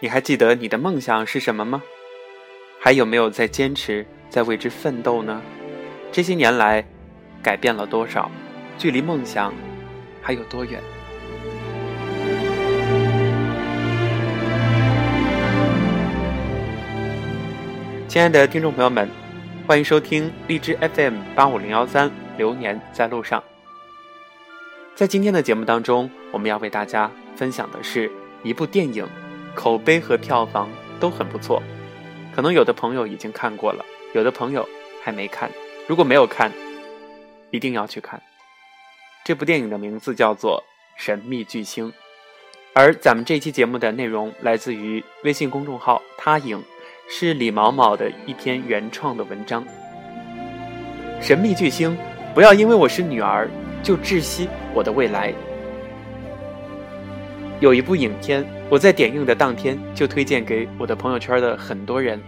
你还记得你的梦想是什么吗？还有没有在坚持，在为之奋斗呢？这些年来，改变了多少？距离梦想还有多远？亲爱的听众朋友们，欢迎收听荔枝 FM 八五零幺三《流年在路上》。在今天的节目当中，我们要为大家分享的是一部电影，口碑和票房都很不错。可能有的朋友已经看过了，有的朋友还没看。如果没有看，一定要去看。这部电影的名字叫做《神秘巨星》，而咱们这期节目的内容来自于微信公众号“他影”，是李毛毛的一篇原创的文章。神秘巨星，不要因为我是女儿就窒息我的未来。有一部影片，我在点映的当天就推荐给我的朋友圈的很多人。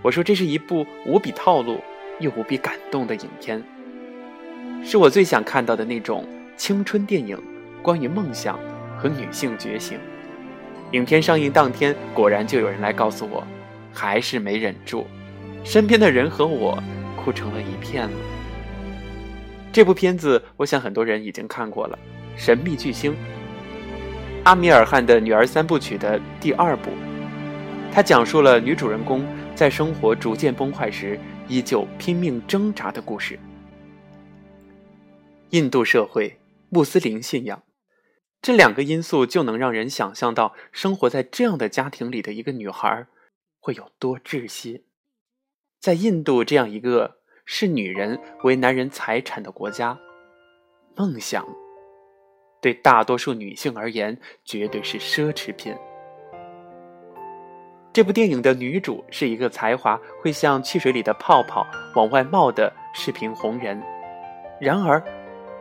我说这是一部无比套路又无比感动的影片，是我最想看到的那种青春电影，关于梦想和女性觉醒。影片上映当天，果然就有人来告诉我，还是没忍住，身边的人和我哭成了一片了。这部片子，我想很多人已经看过了，《神秘巨星》。阿米尔汗的女儿三部曲的第二部，它讲述了女主人公在生活逐渐崩坏时，依旧拼命挣扎的故事。印度社会、穆斯林信仰，这两个因素就能让人想象到，生活在这样的家庭里的一个女孩会有多窒息。在印度这样一个视女人为男人财产的国家，梦想。对大多数女性而言，绝对是奢侈品。这部电影的女主是一个才华会像汽水里的泡泡往外冒的视频红人，然而，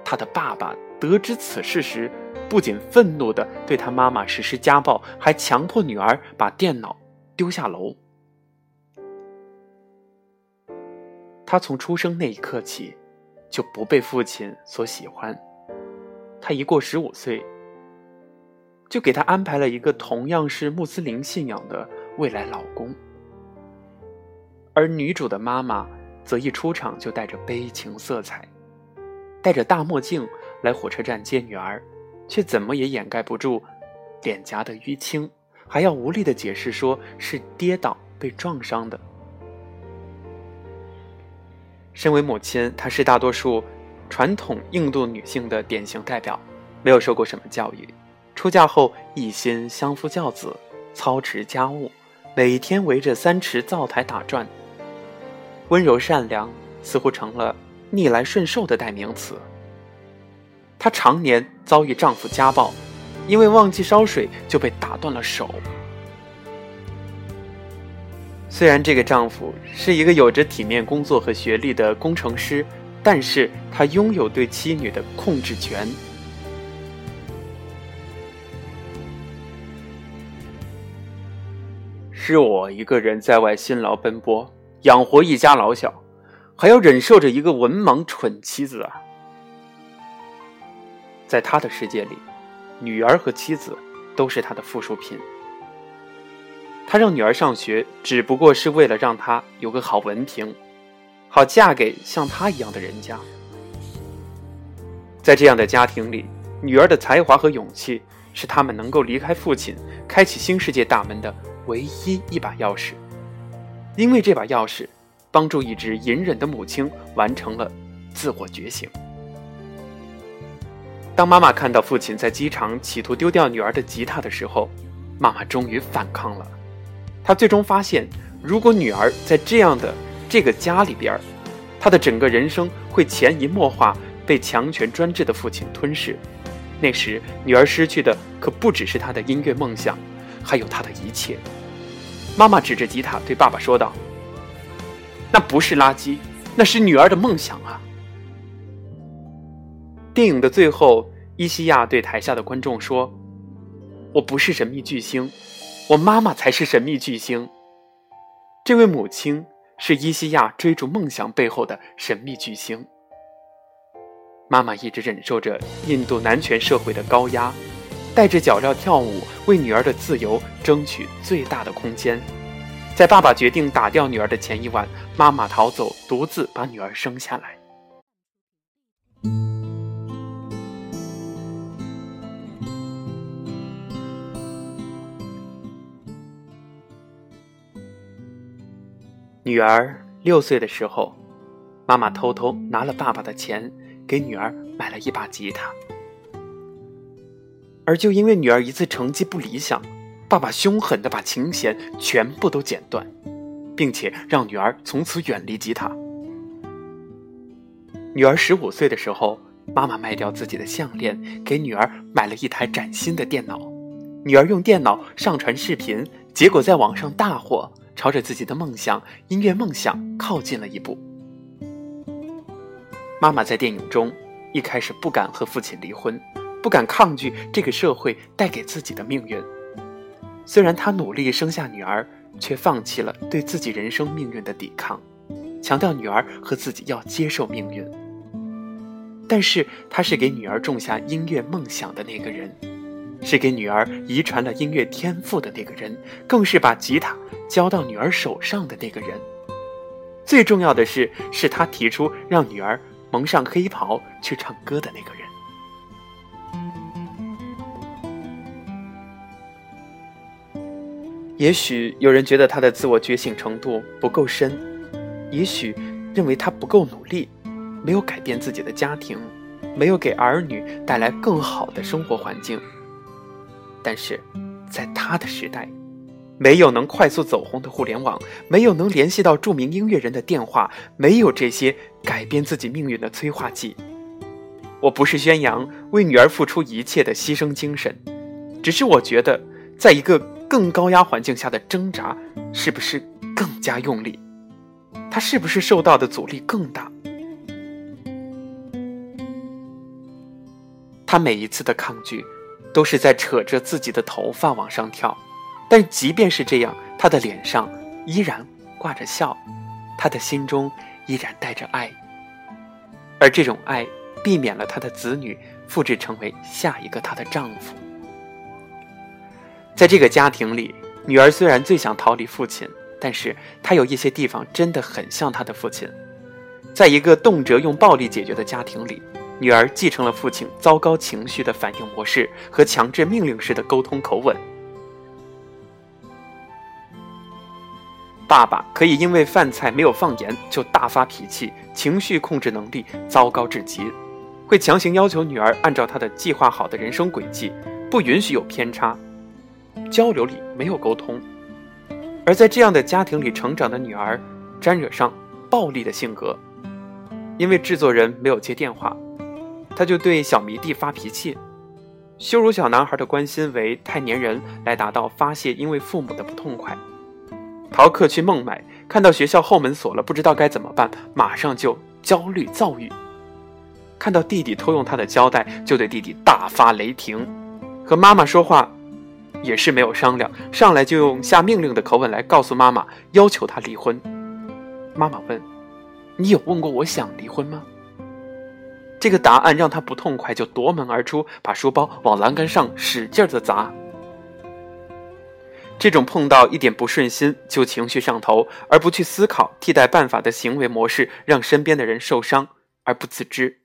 她的爸爸得知此事时，不仅愤怒地对她妈妈实施家暴，还强迫女儿把电脑丢下楼。她从出生那一刻起，就不被父亲所喜欢。一过十五岁，就给他安排了一个同样是穆斯林信仰的未来老公。而女主的妈妈则一出场就带着悲情色彩，戴着大墨镜来火车站接女儿，却怎么也掩盖不住脸颊的淤青，还要无力的解释说是跌倒被撞伤的。身为母亲，她是大多数。传统印度女性的典型代表，没有受过什么教育，出嫁后一心相夫教子，操持家务，每天围着三池灶台打转。温柔善良似乎成了逆来顺受的代名词。她常年遭遇丈夫家暴，因为忘记烧水就被打断了手。虽然这个丈夫是一个有着体面工作和学历的工程师。但是他拥有对妻女的控制权。是我一个人在外辛劳奔波，养活一家老小，还要忍受着一个文盲蠢妻子啊！在他的世界里，女儿和妻子都是他的附属品。他让女儿上学，只不过是为了让她有个好文凭。好嫁给像他一样的人家，在这样的家庭里，女儿的才华和勇气是他们能够离开父亲、开启新世界大门的唯一一把钥匙。因为这把钥匙，帮助一直隐忍的母亲完成了自我觉醒。当妈妈看到父亲在机场企图丢掉女儿的吉他的时候，妈妈终于反抗了。她最终发现，如果女儿在这样的……这个家里边，他的整个人生会潜移默化被强权专制的父亲吞噬。那时，女儿失去的可不只是她的音乐梦想，还有她的一切。妈妈指着吉他对爸爸说道：“那不是垃圾，那是女儿的梦想啊！”电影的最后，伊西亚对台下的观众说：“我不是神秘巨星，我妈妈才是神秘巨星。”这位母亲。是伊西亚追逐梦想背后的神秘巨星。妈妈一直忍受着印度男权社会的高压，戴着脚镣跳舞，为女儿的自由争取最大的空间。在爸爸决定打掉女儿的前一晚，妈妈逃走，独自把女儿生下来。女儿六岁的时候，妈妈偷偷拿了爸爸的钱，给女儿买了一把吉他。而就因为女儿一次成绩不理想，爸爸凶狠的把琴弦全部都剪断，并且让女儿从此远离吉他。女儿十五岁的时候，妈妈卖掉自己的项链，给女儿买了一台崭新的电脑。女儿用电脑上传视频，结果在网上大火。朝着自己的梦想、音乐梦想靠近了一步。妈妈在电影中一开始不敢和父亲离婚，不敢抗拒这个社会带给自己的命运。虽然她努力生下女儿，却放弃了对自己人生命运的抵抗，强调女儿和自己要接受命运。但是，她是给女儿种下音乐梦想的那个人。是给女儿遗传了音乐天赋的那个人，更是把吉他交到女儿手上的那个人。最重要的是，是他提出让女儿蒙上黑袍去唱歌的那个人。也许有人觉得他的自我觉醒程度不够深，也许认为他不够努力，没有改变自己的家庭，没有给儿女带来更好的生活环境。但是，在他的时代，没有能快速走红的互联网，没有能联系到著名音乐人的电话，没有这些改变自己命运的催化剂。我不是宣扬为女儿付出一切的牺牲精神，只是我觉得，在一个更高压环境下的挣扎，是不是更加用力？他是不是受到的阻力更大？他每一次的抗拒。都是在扯着自己的头发往上跳，但即便是这样，他的脸上依然挂着笑，他的心中依然带着爱，而这种爱避免了他的子女复制成为下一个他的丈夫。在这个家庭里，女儿虽然最想逃离父亲，但是她有一些地方真的很像她的父亲，在一个动辄用暴力解决的家庭里。女儿继承了父亲糟糕情绪的反应模式和强制命令式的沟通口吻。爸爸可以因为饭菜没有放盐就大发脾气，情绪控制能力糟糕至极，会强行要求女儿按照他的计划好的人生轨迹，不允许有偏差，交流里没有沟通。而在这样的家庭里成长的女儿，沾惹上暴力的性格，因为制作人没有接电话。他就对小迷弟发脾气，羞辱小男孩的关心为太粘人，来达到发泄因为父母的不痛快。逃课去孟买，看到学校后门锁了，不知道该怎么办，马上就焦虑躁郁。看到弟弟偷用他的胶带，就对弟弟大发雷霆。和妈妈说话，也是没有商量，上来就用下命令的口吻来告诉妈妈，要求他离婚。妈妈问：“你有问过我想离婚吗？”这个答案让他不痛快，就夺门而出，把书包往栏杆上使劲的砸。这种碰到一点不顺心就情绪上头，而不去思考替代办法的行为模式，让身边的人受伤而不自知。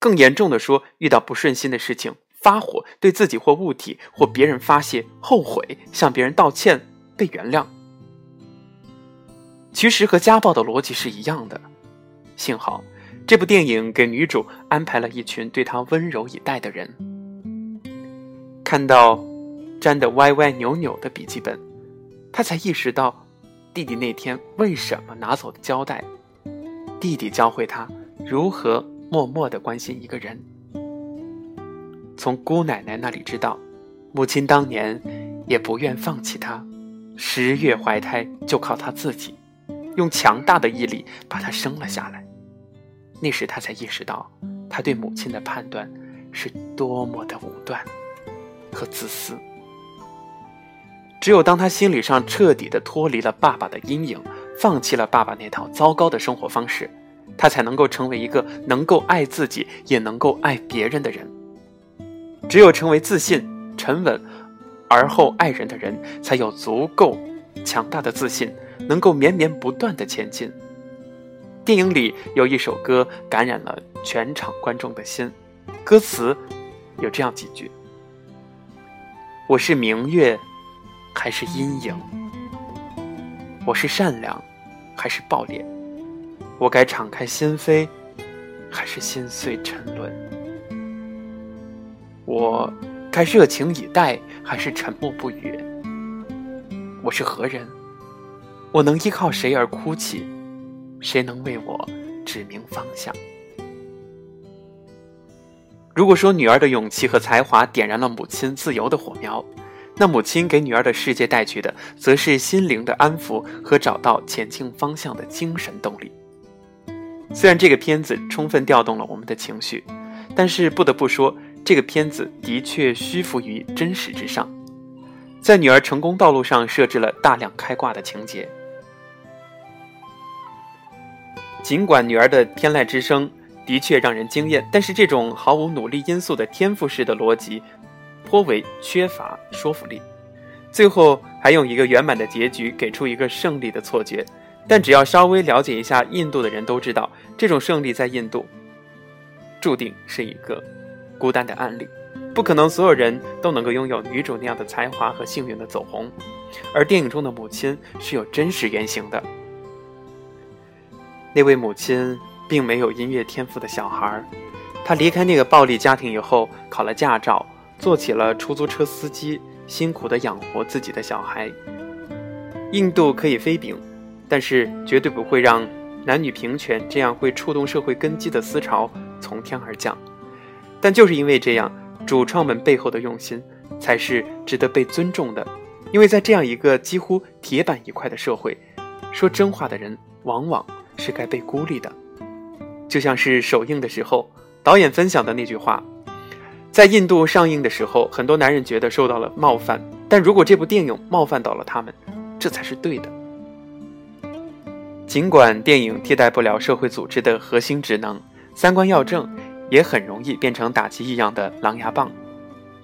更严重的说，遇到不顺心的事情发火，对自己或物体或别人发泄，后悔向别人道歉，被原谅。其实和家暴的逻辑是一样的，幸好。这部电影给女主安排了一群对她温柔以待的人。看到粘得歪歪扭扭的笔记本，她才意识到弟弟那天为什么拿走的胶带。弟弟教会她如何默默的关心一个人。从姑奶奶那里知道，母亲当年也不愿放弃她，十月怀胎就靠她自己，用强大的毅力把她生了下来。那时他才意识到，他对母亲的判断是多么的武断和自私。只有当他心理上彻底的脱离了爸爸的阴影，放弃了爸爸那套糟糕的生活方式，他才能够成为一个能够爱自己也能够爱别人的人。只有成为自信沉稳而后爱人的人，才有足够强大的自信，能够绵绵不断的前进。电影里有一首歌感染了全场观众的心，歌词有这样几句：“我是明月，还是阴影？我是善良，还是暴烈？我该敞开心扉，还是心碎沉沦？我该热情以待，还是沉默不语？我是何人？我能依靠谁而哭泣？”谁能为我指明方向？如果说女儿的勇气和才华点燃了母亲自由的火苗，那母亲给女儿的世界带去的，则是心灵的安抚和找到前进方向的精神动力。虽然这个片子充分调动了我们的情绪，但是不得不说，这个片子的确虚浮于真实之上，在女儿成功道路上设置了大量开挂的情节。尽管女儿的天籁之声的确让人惊艳，但是这种毫无努力因素的天赋式的逻辑颇为缺乏说服力。最后还用一个圆满的结局给出一个胜利的错觉，但只要稍微了解一下印度的人都知道，这种胜利在印度注定是一个孤单的案例，不可能所有人都能够拥有女主那样的才华和幸运的走红。而电影中的母亲是有真实原型的。那位母亲并没有音乐天赋的小孩，她离开那个暴力家庭以后，考了驾照，做起了出租车司机，辛苦地养活自己的小孩。印度可以飞饼，但是绝对不会让男女平权这样会触动社会根基的思潮从天而降。但就是因为这样，主创们背后的用心才是值得被尊重的。因为在这样一个几乎铁板一块的社会，说真话的人往往。是该被孤立的，就像是首映的时候，导演分享的那句话：在印度上映的时候，很多男人觉得受到了冒犯，但如果这部电影冒犯到了他们，这才是对的。尽管电影替代不了社会组织的核心职能，三观要正，也很容易变成打击异样的狼牙棒，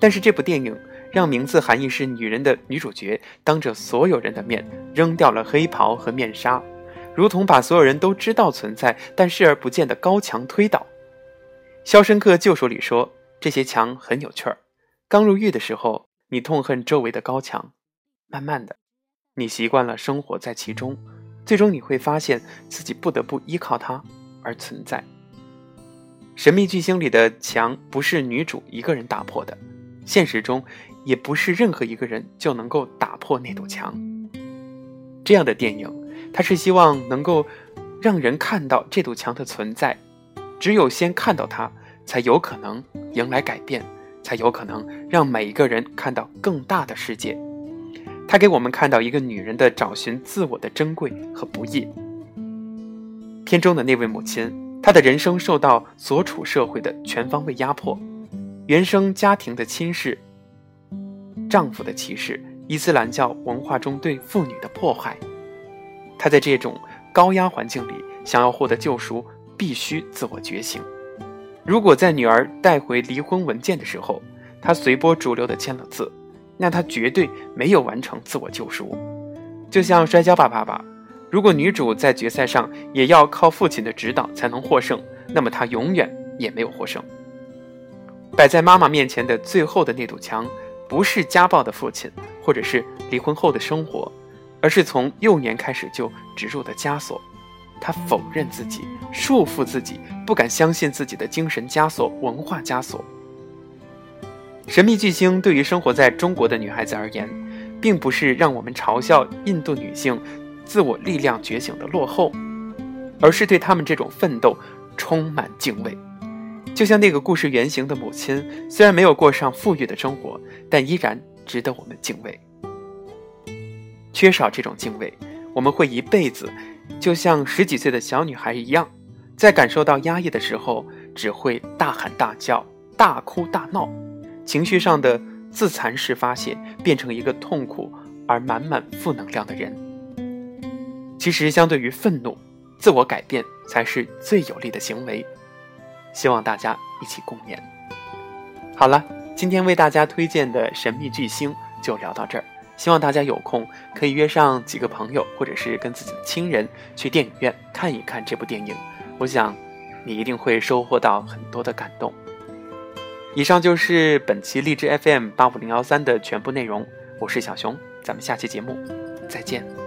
但是这部电影让名字含义是女人的女主角，当着所有人的面扔掉了黑袍和面纱。如同把所有人都知道存在但视而不见的高墙推倒，《肖申克救赎》里说这些墙很有趣儿。刚入狱的时候，你痛恨周围的高墙，慢慢的，你习惯了生活在其中，最终你会发现自己不得不依靠它而存在。《神秘巨星》里的墙不是女主一个人打破的，现实中也不是任何一个人就能够打破那堵墙。这样的电影。他是希望能够让人看到这堵墙的存在，只有先看到它，才有可能迎来改变，才有可能让每一个人看到更大的世界。他给我们看到一个女人的找寻自我的珍贵和不易。片中的那位母亲，她的人生受到所处社会的全方位压迫，原生家庭的轻视，丈夫的歧视，伊斯兰教文化中对妇女的迫害。他在这种高压环境里，想要获得救赎，必须自我觉醒。如果在女儿带回离婚文件的时候，他随波逐流的签了字，那他绝对没有完成自我救赎。就像《摔跤吧，爸爸》，如果女主在决赛上也要靠父亲的指导才能获胜，那么她永远也没有获胜。摆在妈妈面前的最后的那堵墙，不是家暴的父亲，或者是离婚后的生活。而是从幼年开始就植入的枷锁，他否认自己，束缚自己，不敢相信自己的精神枷锁、文化枷锁。神秘巨星对于生活在中国的女孩子而言，并不是让我们嘲笑印度女性自我力量觉醒的落后，而是对他们这种奋斗充满敬畏。就像那个故事原型的母亲，虽然没有过上富裕的生活，但依然值得我们敬畏。缺少这种敬畏，我们会一辈子就像十几岁的小女孩一样，在感受到压抑的时候，只会大喊大叫、大哭大闹，情绪上的自残式发泄，变成一个痛苦而满满负能量的人。其实，相对于愤怒，自我改变才是最有力的行为。希望大家一起共勉。好了。今天为大家推荐的《神秘巨星》就聊到这儿，希望大家有空可以约上几个朋友，或者是跟自己的亲人去电影院看一看这部电影。我想，你一定会收获到很多的感动。以上就是本期荔枝 FM 八五零幺三的全部内容，我是小熊，咱们下期节目再见。